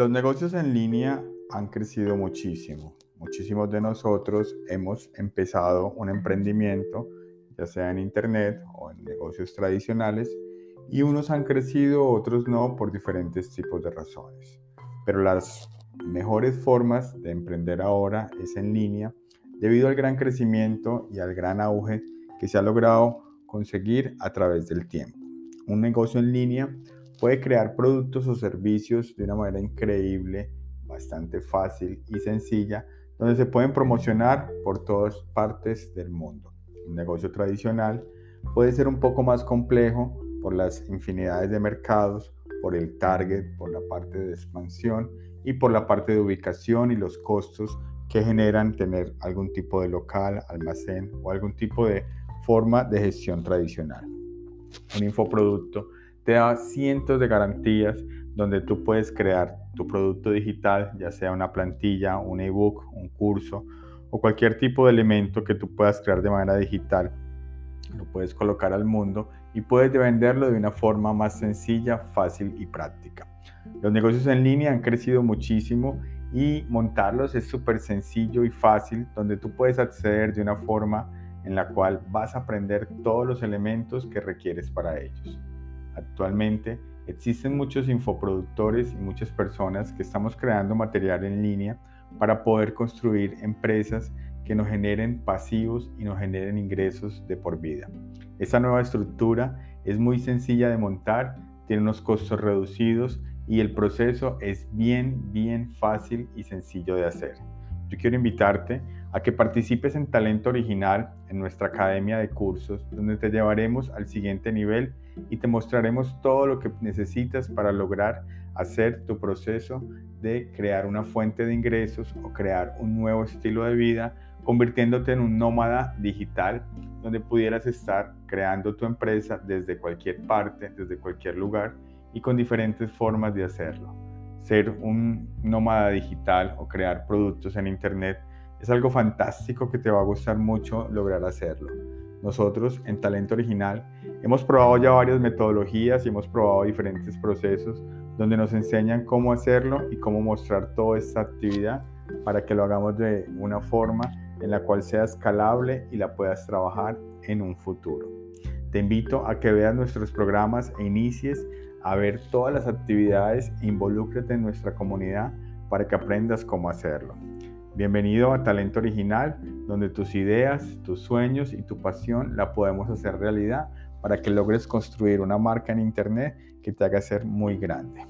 Los negocios en línea han crecido muchísimo. Muchísimos de nosotros hemos empezado un emprendimiento, ya sea en Internet o en negocios tradicionales, y unos han crecido, otros no, por diferentes tipos de razones. Pero las mejores formas de emprender ahora es en línea, debido al gran crecimiento y al gran auge que se ha logrado conseguir a través del tiempo. Un negocio en línea puede crear productos o servicios de una manera increíble, bastante fácil y sencilla, donde se pueden promocionar por todas partes del mundo. Un negocio tradicional puede ser un poco más complejo por las infinidades de mercados, por el target, por la parte de expansión y por la parte de ubicación y los costos que generan tener algún tipo de local, almacén o algún tipo de forma de gestión tradicional. Un infoproducto te da cientos de garantías donde tú puedes crear tu producto digital, ya sea una plantilla, un ebook, un curso o cualquier tipo de elemento que tú puedas crear de manera digital. Lo puedes colocar al mundo y puedes venderlo de una forma más sencilla, fácil y práctica. Los negocios en línea han crecido muchísimo y montarlos es súper sencillo y fácil, donde tú puedes acceder de una forma en la cual vas a aprender todos los elementos que requieres para ellos. Actualmente existen muchos infoproductores y muchas personas que estamos creando material en línea para poder construir empresas que nos generen pasivos y nos generen ingresos de por vida. Esta nueva estructura es muy sencilla de montar, tiene unos costos reducidos y el proceso es bien, bien fácil y sencillo de hacer. Yo quiero invitarte a que participes en Talento Original en nuestra academia de cursos, donde te llevaremos al siguiente nivel y te mostraremos todo lo que necesitas para lograr hacer tu proceso de crear una fuente de ingresos o crear un nuevo estilo de vida, convirtiéndote en un nómada digital donde pudieras estar creando tu empresa desde cualquier parte, desde cualquier lugar y con diferentes formas de hacerlo. Ser un nómada digital o crear productos en Internet es algo fantástico que te va a gustar mucho lograr hacerlo. Nosotros en Talento Original hemos probado ya varias metodologías y hemos probado diferentes procesos donde nos enseñan cómo hacerlo y cómo mostrar toda esta actividad para que lo hagamos de una forma en la cual sea escalable y la puedas trabajar en un futuro. Te invito a que veas nuestros programas e inicies a ver todas las actividades e involúcrate en nuestra comunidad para que aprendas cómo hacerlo. Bienvenido a Talento Original, donde tus ideas, tus sueños y tu pasión la podemos hacer realidad para que logres construir una marca en Internet que te haga ser muy grande.